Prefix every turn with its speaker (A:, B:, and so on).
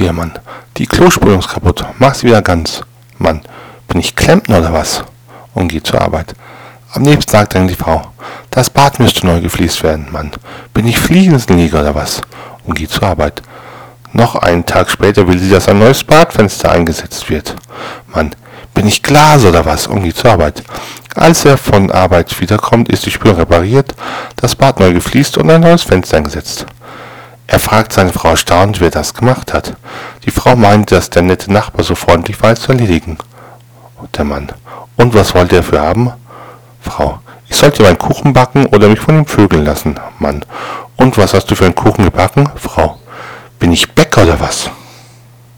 A: Ihrem Mann. Die Klospülung ist kaputt. Mach sie wieder ganz. Mann. Bin ich Klempner oder was? Und geht zur Arbeit. Am nächsten Tag denkt die Frau. Das Bad müsste neu gefliest werden, Mann. Bin ich Fliegenleger oder was? Und geht zur Arbeit. Noch einen Tag später will sie, dass ein neues Badfenster eingesetzt wird. Mann, bin ich Glas oder was? Und geht zur Arbeit. Als er von Arbeit wiederkommt, ist die Spülung repariert, das Bad neu gefliest und ein neues Fenster eingesetzt. Er fragt seine Frau erstaunt, wer das gemacht hat. Die Frau meint, dass der nette Nachbar so freundlich war, es zu erledigen. Der Mann. Und was wollte er für haben? Frau. Ich sollte meinen Kuchen backen oder mich von den Vögeln lassen. Mann. Und was hast du für einen Kuchen gebacken? Frau. Bin ich Bäcker oder was?